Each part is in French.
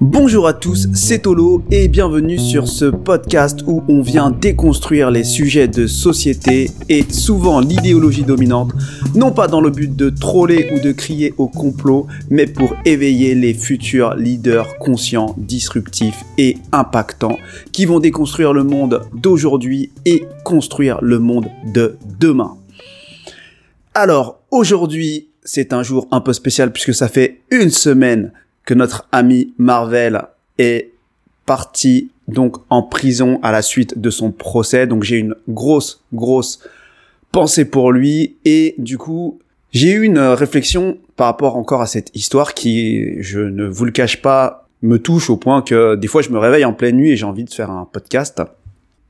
Bonjour à tous, c'est Tolo et bienvenue sur ce podcast où on vient déconstruire les sujets de société et souvent l'idéologie dominante, non pas dans le but de troller ou de crier au complot, mais pour éveiller les futurs leaders conscients, disruptifs et impactants qui vont déconstruire le monde d'aujourd'hui et construire le monde de demain. Alors, aujourd'hui, c'est un jour un peu spécial puisque ça fait une semaine que notre ami Marvel est parti donc en prison à la suite de son procès. Donc j'ai une grosse, grosse pensée pour lui. Et du coup, j'ai eu une réflexion par rapport encore à cette histoire qui, je ne vous le cache pas, me touche au point que des fois je me réveille en pleine nuit et j'ai envie de faire un podcast.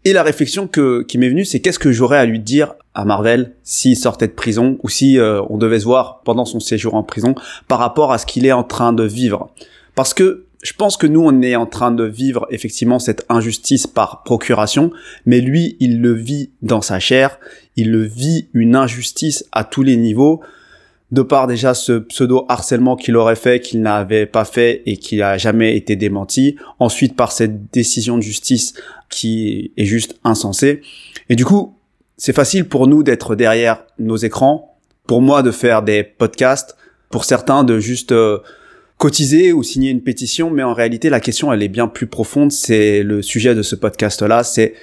Et la réflexion que, qui m'est venue, c'est qu'est-ce que j'aurais à lui dire à Marvel s'il sortait de prison ou si euh, on devait se voir pendant son séjour en prison par rapport à ce qu'il est en train de vivre. Parce que je pense que nous, on est en train de vivre effectivement cette injustice par procuration, mais lui, il le vit dans sa chair, il le vit une injustice à tous les niveaux, de par déjà ce pseudo harcèlement qu'il aurait fait, qu'il n'avait pas fait et qui a jamais été démenti. Ensuite, par cette décision de justice qui est juste insensée. Et du coup, c'est facile pour nous d'être derrière nos écrans, pour moi de faire des podcasts, pour certains de juste euh, cotiser ou signer une pétition, mais en réalité la question elle est bien plus profonde. C'est le sujet de ce podcast-là, c'est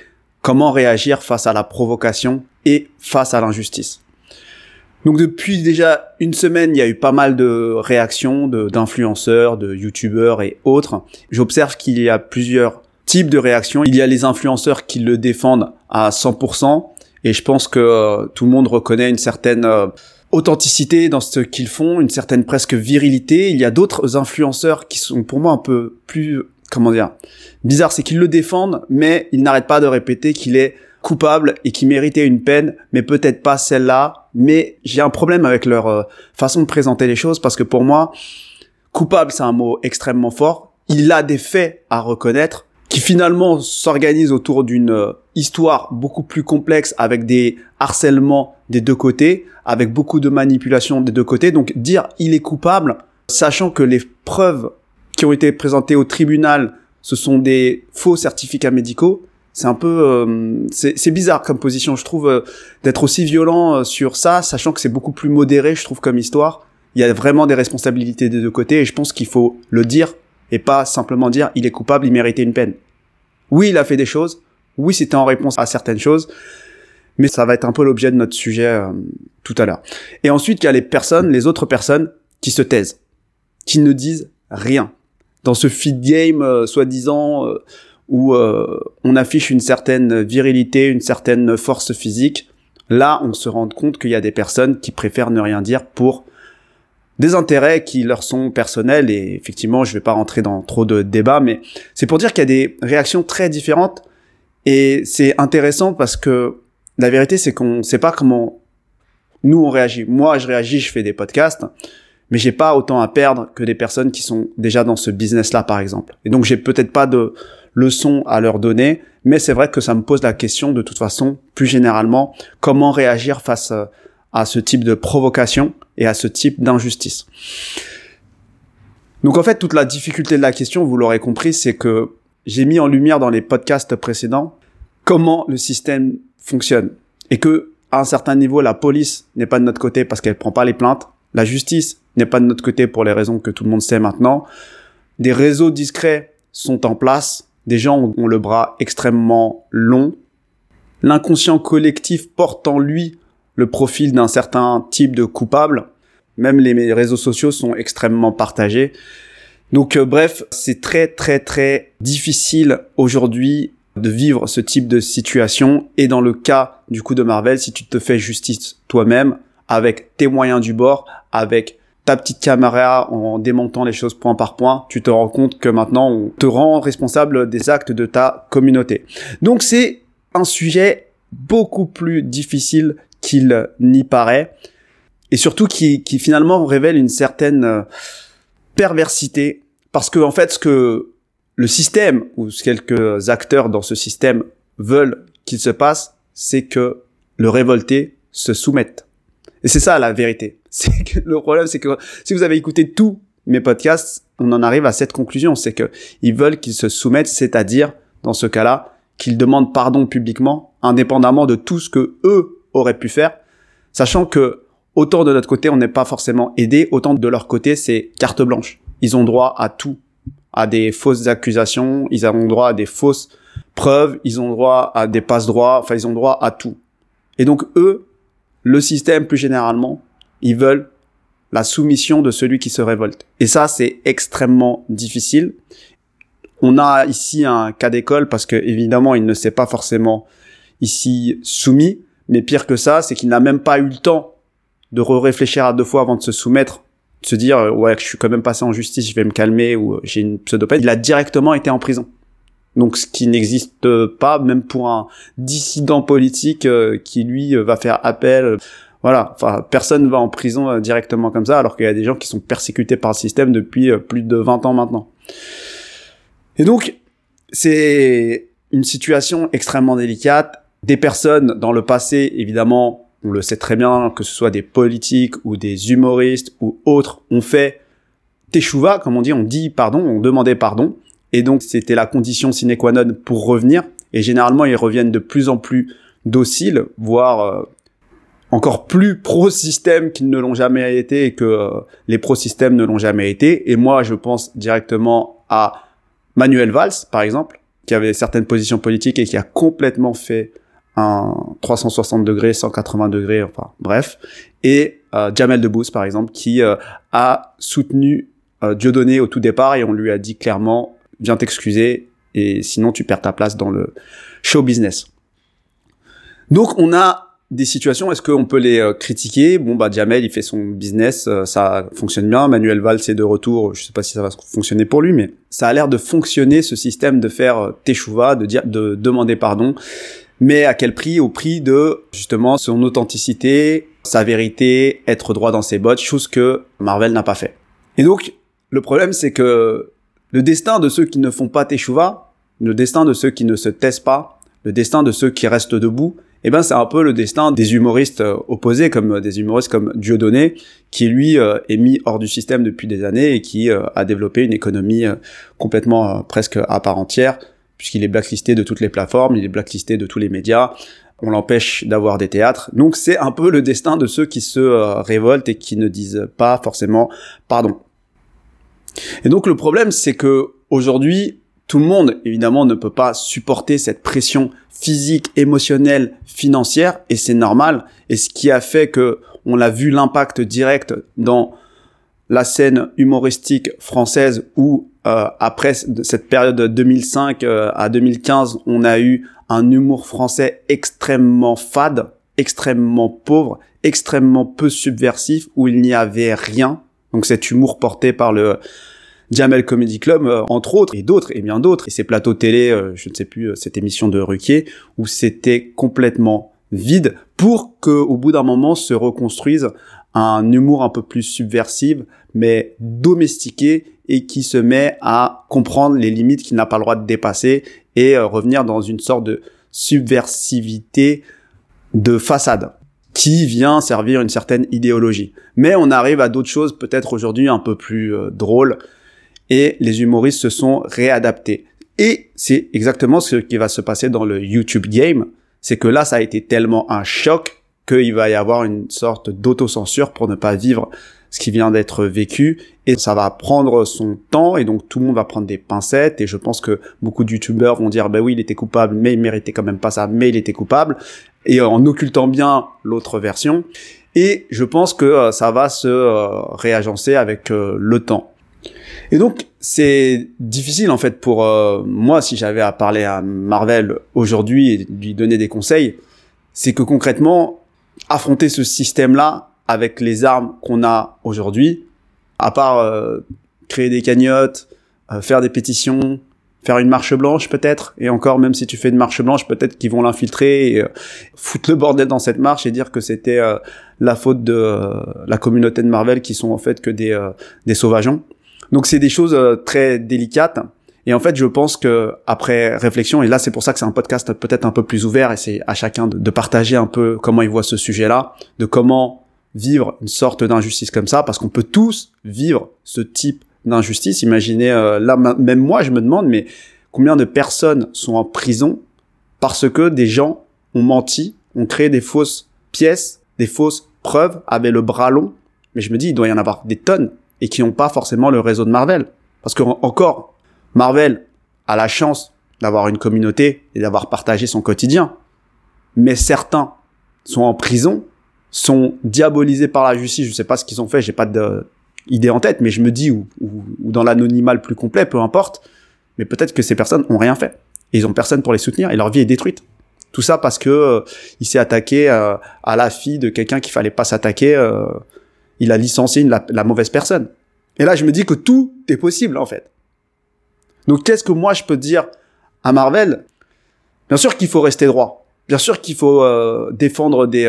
comment réagir face à la provocation et face à l'injustice. Donc depuis déjà une semaine, il y a eu pas mal de réactions d'influenceurs, de, youtubeurs et autres. J'observe qu'il y a plusieurs types de réactions. Il y a les influenceurs qui le défendent à 100%, et je pense que euh, tout le monde reconnaît une certaine euh, authenticité dans ce qu'ils font, une certaine presque virilité. Il y a d'autres influenceurs qui sont pour moi un peu plus, comment dire, bizarre, c'est qu'ils le défendent, mais ils n'arrêtent pas de répéter qu'il est coupable et qui méritait une peine, mais peut-être pas celle-là. Mais j'ai un problème avec leur euh, façon de présenter les choses parce que pour moi, coupable, c'est un mot extrêmement fort. Il a des faits à reconnaître qui finalement s'organisent autour d'une euh, histoire beaucoup plus complexe avec des harcèlements des deux côtés, avec beaucoup de manipulations des deux côtés. Donc dire il est coupable, sachant que les preuves qui ont été présentées au tribunal, ce sont des faux certificats médicaux, c'est un peu euh, c'est bizarre comme position je trouve euh, d'être aussi violent euh, sur ça sachant que c'est beaucoup plus modéré je trouve comme histoire il y a vraiment des responsabilités des deux côtés et je pense qu'il faut le dire et pas simplement dire il est coupable il méritait une peine. Oui il a fait des choses. Oui c'était en réponse à certaines choses. Mais ça va être un peu l'objet de notre sujet tout à l'heure. Et ensuite il y a les personnes les autres personnes qui se taisent. Qui ne disent rien. Dans ce feed game soi-disant où euh, on affiche une certaine virilité, une certaine force physique, là on se rend compte qu'il y a des personnes qui préfèrent ne rien dire pour des intérêts qui leur sont personnels et effectivement je vais pas rentrer dans trop de débats mais c'est pour dire qu'il y a des réactions très différentes et c'est intéressant parce que la vérité c'est qu'on sait pas comment nous on réagit. Moi je réagis, je fais des podcasts mais j'ai pas autant à perdre que des personnes qui sont déjà dans ce business là par exemple. Et donc j'ai peut-être pas de leçons à leur donner, mais c'est vrai que ça me pose la question de toute façon, plus généralement, comment réagir face euh, à ce type de provocation et à ce type d'injustice. Donc en fait, toute la difficulté de la question, vous l'aurez compris, c'est que j'ai mis en lumière dans les podcasts précédents comment le système fonctionne et que à un certain niveau, la police n'est pas de notre côté parce qu'elle prend pas les plaintes, la justice n'est pas de notre côté pour les raisons que tout le monde sait maintenant, des réseaux discrets sont en place des gens ont le bras extrêmement long. L'inconscient collectif porte en lui le profil d'un certain type de coupable. Même les réseaux sociaux sont extrêmement partagés. Donc euh, bref, c'est très très très difficile aujourd'hui de vivre ce type de situation. Et dans le cas du coup de Marvel, si tu te fais justice toi-même, avec tes moyens du bord, avec ta petite caméra en démontant les choses point par point, tu te rends compte que maintenant on te rend responsable des actes de ta communauté. Donc c'est un sujet beaucoup plus difficile qu'il n'y paraît et surtout qui, qui finalement révèle une certaine euh, perversité parce que en fait ce que le système ou quelques acteurs dans ce système veulent qu'il se passe, c'est que le révolté se soumette. Et c'est ça la vérité. C'est que le problème, c'est que si vous avez écouté tout mes podcasts, on en arrive à cette conclusion, c'est que ils veulent qu'ils se soumettent, c'est-à-dire, dans ce cas-là, qu'ils demandent pardon publiquement, indépendamment de tout ce que eux auraient pu faire, sachant que autant de notre côté, on n'est pas forcément aidé, autant de leur côté, c'est carte blanche. Ils ont droit à tout, à des fausses accusations, ils ont droit à des fausses preuves, ils ont droit à des passe-droits, enfin, ils ont droit à tout. Et donc, eux, le système plus généralement, ils veulent la soumission de celui qui se révolte. Et ça, c'est extrêmement difficile. On a ici un cas d'école parce que évidemment, il ne s'est pas forcément ici soumis, mais pire que ça, c'est qu'il n'a même pas eu le temps de réfléchir à deux fois avant de se soumettre, de se dire ouais, je suis quand même passé en justice, je vais me calmer ou j'ai une pseudopeine. Il a directement été en prison. Donc ce qui n'existe pas même pour un dissident politique euh, qui lui va faire appel. Voilà, enfin personne va en prison euh, directement comme ça alors qu'il y a des gens qui sont persécutés par le système depuis euh, plus de 20 ans maintenant. Et donc c'est une situation extrêmement délicate. Des personnes dans le passé évidemment on le sait très bien, que ce soit des politiques ou des humoristes ou autres, ont fait teshuva, comme on dit, on dit pardon, on demandait pardon, et donc c'était la condition sine qua non pour revenir, et généralement ils reviennent de plus en plus dociles, voire euh, encore plus pro-système qu'ils ne l'ont jamais été et que euh, les pro-systèmes ne l'ont jamais été. Et moi, je pense directement à Manuel Valls, par exemple, qui avait certaines positions politiques et qui a complètement fait un 360 degrés, 180 degrés, enfin bref, et euh, Jamel Debbouze par exemple, qui euh, a soutenu euh, Dieudonné au tout départ et on lui a dit clairement viens t'excuser et sinon tu perds ta place dans le show business. Donc on a des situations, est-ce qu'on peut les euh, critiquer? Bon bah Jamel il fait son business, ça fonctionne bien. Manuel Valls est de retour, je sais pas si ça va fonctionner pour lui, mais ça a l'air de fonctionner ce système de faire teshuva, de de demander pardon mais à quel prix? Au prix de justement son authenticité, sa vérité, être droit dans ses bottes, chose que Marvel n'a pas fait. Et donc, le problème, c'est que le destin de ceux qui ne font pas Teshuva, le destin de ceux qui ne se taisent pas, le destin de ceux qui restent debout, eh ben c'est un peu le destin des humoristes euh, opposés, comme des humoristes comme Dieudonné, qui lui euh, est mis hors du système depuis des années et qui euh, a développé une économie complètement presque à part entière, puisqu'il est blacklisté de toutes les plateformes, il est blacklisté de tous les médias, on l'empêche d'avoir des théâtres. Donc c'est un peu le destin de ceux qui se euh, révoltent et qui ne disent pas forcément pardon. Et donc le problème c'est que aujourd'hui tout le monde évidemment ne peut pas supporter cette pression physique, émotionnelle, financière et c'est normal et ce qui a fait que on a vu l'impact direct dans la scène humoristique française où euh, après cette période de 2005 euh, à 2015, on a eu un humour français extrêmement fade, extrêmement pauvre, extrêmement peu subversif, où il n'y avait rien. Donc cet humour porté par le Jamel Comedy Club, euh, entre autres, et d'autres, et bien d'autres, et ces plateaux télé, je ne sais plus, cette émission de Ruquier, où c'était complètement vide pour que, au bout d'un moment, se reconstruise un humour un peu plus subversif, mais domestiqué et qui se met à comprendre les limites qu'il n'a pas le droit de dépasser et euh, revenir dans une sorte de subversivité de façade qui vient servir une certaine idéologie. Mais on arrive à d'autres choses peut-être aujourd'hui un peu plus euh, drôles et les humoristes se sont réadaptés. Et c'est exactement ce qui va se passer dans le YouTube game, c'est que là ça a été tellement un choc qu'il va y avoir une sorte d'autocensure pour ne pas vivre ce qui vient d'être vécu. Et ça va prendre son temps et donc tout le monde va prendre des pincettes. Et je pense que beaucoup de youtubeurs vont dire bah oui il était coupable mais il méritait quand même pas ça mais il était coupable. Et en occultant bien l'autre version. Et je pense que euh, ça va se euh, réagencer avec euh, le temps. Et donc c'est difficile en fait pour moi si j'avais à parler à Marvel aujourd'hui et lui donner des conseils, c'est que concrètement affronter ce système là avec les armes qu'on a aujourd'hui, à part euh, créer des cagnottes, euh, faire des pétitions, faire une marche blanche peut-être, et encore même si tu fais une marche blanche, peut-être qu'ils vont l'infiltrer et euh, foutre le bordel dans cette marche et dire que c'était la faute de la communauté de Marvel qui sont en fait que des, des sauvageons. Donc c'est des choses très délicates. Et en fait, je pense que après réflexion, et là c'est pour ça que c'est un podcast peut-être un peu plus ouvert, et c'est à chacun de, partager un peu comment il voit ce sujet-là, de comment vivre une sorte d'injustice comme ça, parce qu'on peut tous vivre ce type d'injustice. Imaginez, euh, là, même moi, je me demande, mais combien de personnes sont en prison parce que des gens ont menti, ont créé des fausses pièces, des fausses preuves, avaient le bras long. Mais je me dis, il doit y en avoir des tonnes et qui n'ont pas forcément le réseau de Marvel. Parce que encore, Marvel a la chance d'avoir une communauté et d'avoir partagé son quotidien. Mais certains sont en prison, sont diabolisés par la justice. Je sais pas ce qu'ils ont fait, j'ai pas d'idée en tête, mais je me dis, ou, ou, dans l'anonymat le plus complet, peu importe. Mais peut-être que ces personnes ont rien fait. Et ils ont personne pour les soutenir et leur vie est détruite. Tout ça parce que euh, il s'est attaqué euh, à la fille de quelqu'un qu'il fallait pas s'attaquer. Euh, il a licencié la mauvaise personne. Et là, je me dis que tout est possible en fait. Donc, qu'est-ce que moi je peux dire à Marvel? Bien sûr qu'il faut rester droit. Bien sûr qu'il faut défendre des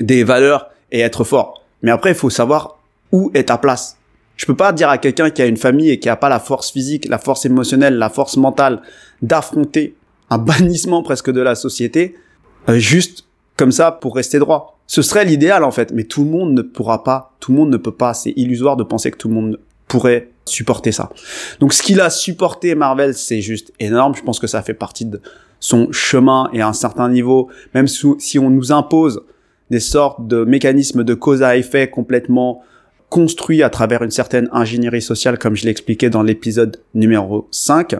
des valeurs et être fort. Mais après, il faut savoir où est ta place. Je peux pas dire à quelqu'un qui a une famille et qui a pas la force physique, la force émotionnelle, la force mentale d'affronter un bannissement presque de la société, euh, juste comme ça pour rester droit. Ce serait l'idéal en fait, mais tout le monde ne pourra pas, tout le monde ne peut pas. C'est illusoire de penser que tout le monde pourrait supporter ça. Donc ce qu'il a supporté Marvel, c'est juste énorme. Je pense que ça fait partie de son chemin et à un certain niveau, même si on nous impose des sortes de mécanismes de cause à effet complètement construits à travers une certaine ingénierie sociale, comme je l'ai expliqué dans l'épisode numéro 5.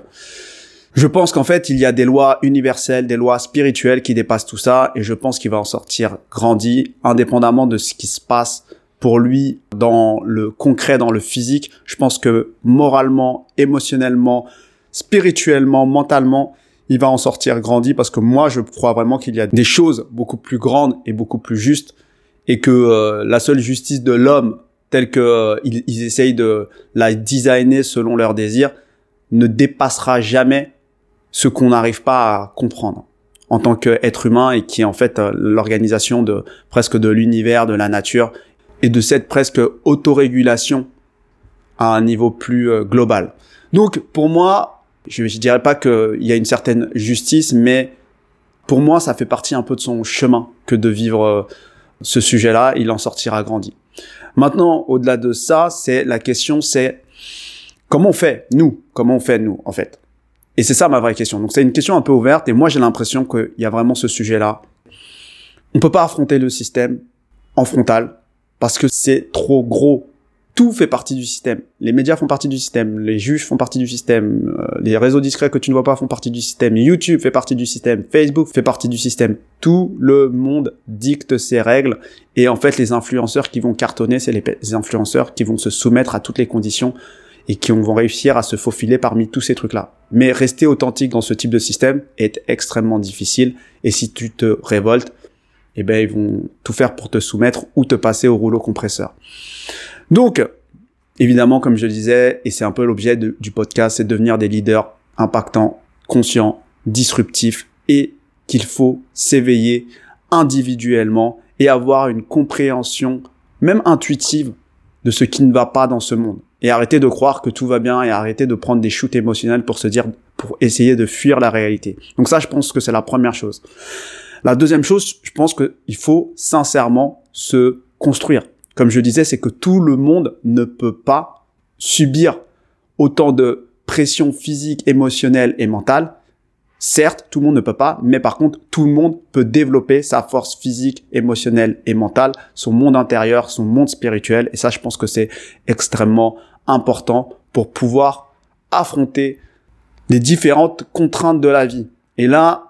Je pense qu'en fait, il y a des lois universelles, des lois spirituelles qui dépassent tout ça, et je pense qu'il va en sortir grandi, indépendamment de ce qui se passe pour lui dans le concret, dans le physique. Je pense que moralement, émotionnellement, spirituellement, mentalement, il va en sortir grandi parce que moi, je crois vraiment qu'il y a des choses beaucoup plus grandes et beaucoup plus justes et que euh, la seule justice de l'homme telle que euh, essayent de la designer selon leurs désirs ne dépassera jamais ce qu'on n'arrive pas à comprendre en tant qu'être humain et qui est en fait euh, l'organisation de presque de l'univers, de la nature et de cette presque autorégulation à un niveau plus global. Donc pour moi, je, je dirais pas qu'il y a une certaine justice, mais pour moi, ça fait partie un peu de son chemin que de vivre euh, ce sujet-là. Il en sortira grandi. Maintenant, au-delà de ça, c'est la question, c'est comment on fait, nous, comment on fait, nous, en fait? Et c'est ça ma vraie question. Donc c'est une question un peu ouverte et moi j'ai l'impression qu'il y a vraiment ce sujet-là. On peut pas affronter le système en frontal parce que c'est trop gros. Tout fait partie du système. Les médias font partie du système, les juges font partie du système, euh, les réseaux discrets que tu ne vois pas font partie du système, YouTube fait partie du système, Facebook fait partie du système. Tout le monde dicte ses règles. Et en fait les influenceurs qui vont cartonner, c'est les, influenceurs qui vont se soumettre à toutes les conditions et qui vont réussir à se faufiler parmi tous ces trucs-là. Mais rester authentique dans ce type de système est extrêmement difficile. Et si tu te révoltes, eh ben ils vont tout faire pour te soumettre ou te passer au rouleau compresseur. Donc, évidemment, comme je le disais, et c'est un peu l'objet du podcast, c'est de devenir des leaders impactants, conscients, disruptifs, et qu'il faut s'éveiller individuellement et avoir une compréhension, même intuitive, de ce qui ne va pas dans ce monde. Et arrêter de croire que tout va bien et arrêter de prendre des shoots émotionnels pour se dire, pour essayer de fuir la réalité. Donc ça, je pense que c'est la première chose. La deuxième chose, je pense qu'il faut sincèrement se construire comme je disais, c'est que tout le monde ne peut pas subir autant de pression physique, émotionnelle et mentale. Certes, tout le monde ne peut pas, mais par contre, tout le monde peut développer sa force physique, émotionnelle et mentale, son monde intérieur, son monde spirituel. Et ça, je pense que c'est extrêmement important pour pouvoir affronter les différentes contraintes de la vie. Et là,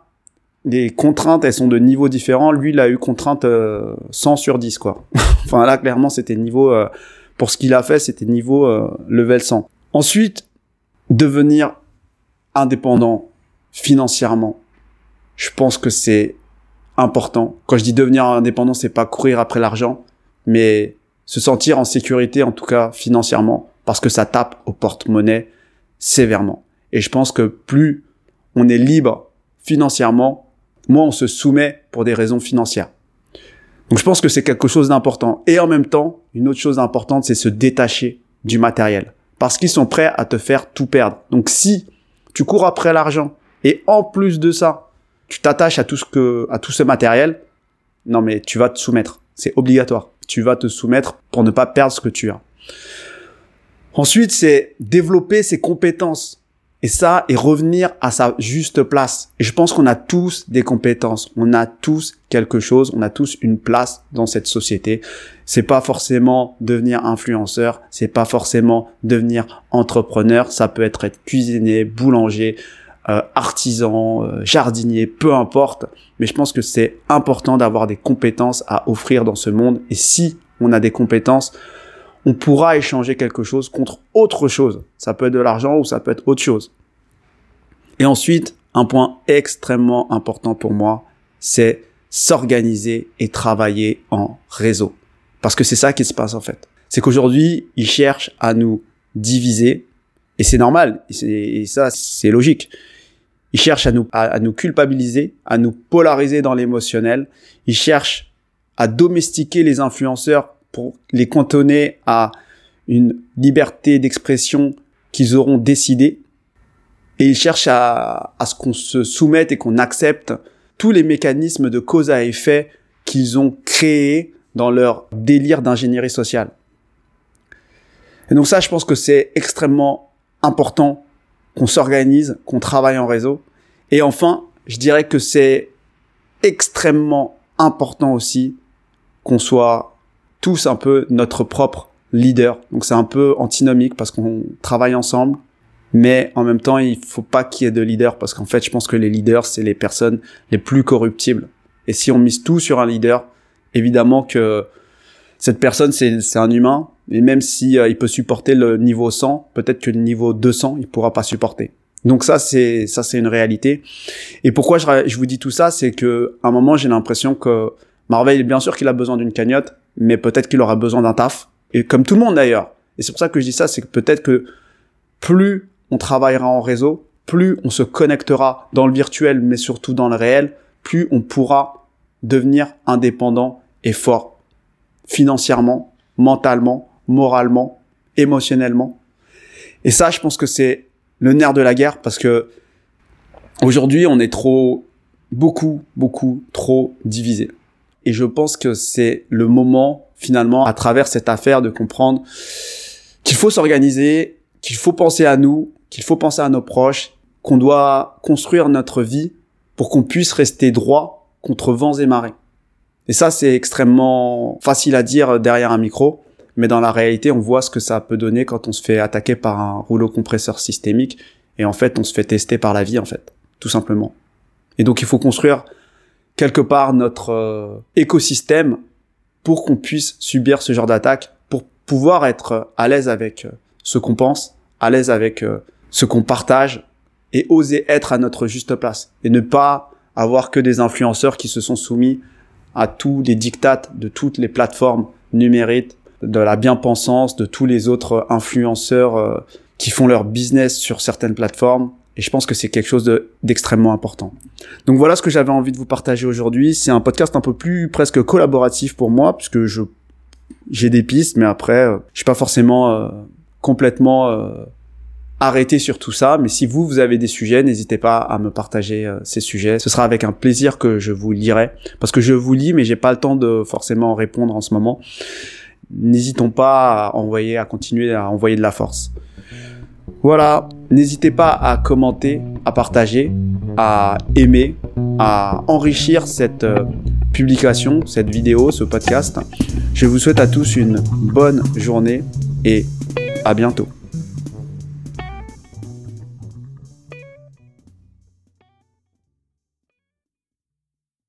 les contraintes, elles sont de niveaux différents. Lui, il a eu contrainte 100 euh, sur 10, quoi. enfin, là, clairement, c'était niveau... Euh, pour ce qu'il a fait, c'était niveau euh, level 100. Ensuite, devenir indépendant financièrement. Je pense que c'est important. Quand je dis devenir indépendant, c'est pas courir après l'argent, mais se sentir en sécurité, en tout cas financièrement, parce que ça tape au porte-monnaie sévèrement. Et je pense que plus on est libre financièrement, moi, on se soumet pour des raisons financières. Donc je pense que c'est quelque chose d'important. Et en même temps, une autre chose importante, c'est se détacher du matériel. Parce qu'ils sont prêts à te faire tout perdre. Donc si tu cours après l'argent et en plus de ça, tu t'attaches à tout ce que, à tout ce matériel, non mais tu vas te soumettre. C'est obligatoire. tu vas te soumettre pour ne pas perdre ce que tu as. Ensuite, c'est développer ses compétences. Et ça, et revenir à sa juste place. Et je pense qu'on a tous des compétences. On a tous quelque chose. On a tous une place dans cette société. C'est pas forcément devenir influenceur. C'est pas forcément devenir entrepreneur. Ça peut être être cuisinier, boulanger, euh, artisan, euh, jardinier, peu importe. Mais je pense que c'est important d'avoir des compétences à offrir dans ce monde. Et si on a des compétences, on pourra échanger quelque chose contre autre chose. Ça peut être de l'argent ou ça peut être autre chose. Et ensuite, un point extrêmement important pour moi, c'est s'organiser et travailler en réseau. Parce que c'est ça qui se passe en fait. C'est qu'aujourd'hui, ils cherchent à nous diviser, et c'est normal, et, ça, c'est logique. Ils cherchent à nous, à nous culpabiliser, à nous polariser dans l'émotionnel. Ils cherchent à domestiquer les influenceurs pour les cantonner à une liberté d'expression qu'ils auront décidé. Et ils cherchent à, à ce qu'on se soumette et qu'on accepte tous les mécanismes de cause à effet qu'ils ont créés dans leur délire d'ingénierie sociale. Et donc ça, je pense que c'est extrêmement important qu'on s'organise, qu'on travaille en réseau. Et enfin, je dirais que c'est extrêmement important aussi qu'on soit tous un peu notre propre leader. Donc c'est un peu antinomique parce qu'on travaille ensemble, mais en même temps, il faut pas qu'il y ait de leader parce qu'en fait, je pense que les leaders, c'est les personnes les plus corruptibles. Et si on mise tout sur un leader, évidemment que cette personne, c'est un humain, et même si euh, il peut supporter le niveau 100, peut-être que le niveau 200, il pourra pas supporter. Donc ça, c'est ça, c'est une réalité. Et pourquoi je, je vous dis tout ça, c'est que à un moment, j'ai l'impression que Marvel, bien sûr qu'il a besoin d'une cagnotte, mais peut-être qu'il aura besoin d'un taf. Et comme tout le monde d'ailleurs. Et c'est pour ça que je dis ça, c'est que peut-être que plus on travaillera en réseau, plus on se connectera dans le virtuel, mais surtout dans le réel, plus on pourra devenir indépendant et fort. Financièrement, mentalement, moralement, émotionnellement. Et ça, je pense que c'est le nerf de la guerre parce que aujourd'hui, on est trop, beaucoup, beaucoup trop divisé. Et je pense que c'est le moment, finalement, à travers cette affaire, de comprendre qu'il faut s'organiser, qu'il faut penser à nous, qu'il faut penser à nos proches, qu'on doit construire notre vie pour qu'on puisse rester droit contre vents et marées. Et ça, c'est extrêmement facile à dire derrière un micro, mais dans la réalité, on voit ce que ça peut donner quand on se fait attaquer par un rouleau compresseur systémique, et en fait, on se fait tester par la vie, en fait, tout simplement. Et donc, il faut construire quelque part notre euh, écosystème pour qu'on puisse subir ce genre d'attaque, pour pouvoir être à l'aise avec euh, ce qu'on pense, à l'aise avec euh, ce qu'on partage et oser être à notre juste place et ne pas avoir que des influenceurs qui se sont soumis à tous les dictates de toutes les plateformes numériques, de la bien-pensance, de tous les autres influenceurs qui font leur business sur certaines plateformes et je pense que c'est quelque chose d'extrêmement important. Donc voilà ce que j'avais envie de vous partager aujourd'hui. C'est un podcast un peu plus presque collaboratif pour moi, puisque je j'ai des pistes, mais après, euh, je suis pas forcément euh, complètement euh, arrêté sur tout ça. Mais si vous, vous avez des sujets, n'hésitez pas à me partager ces sujets. Ce sera avec un plaisir que je vous lirai, parce que je vous lis, mais j'ai pas le temps de forcément répondre en ce moment. N'hésitons pas à envoyer, à continuer à envoyer de la force. Voilà, n'hésitez pas à commenter, à partager, à aimer, à enrichir cette euh, publication, cette vidéo, ce podcast. Je vous souhaite à tous une bonne journée et à bientôt.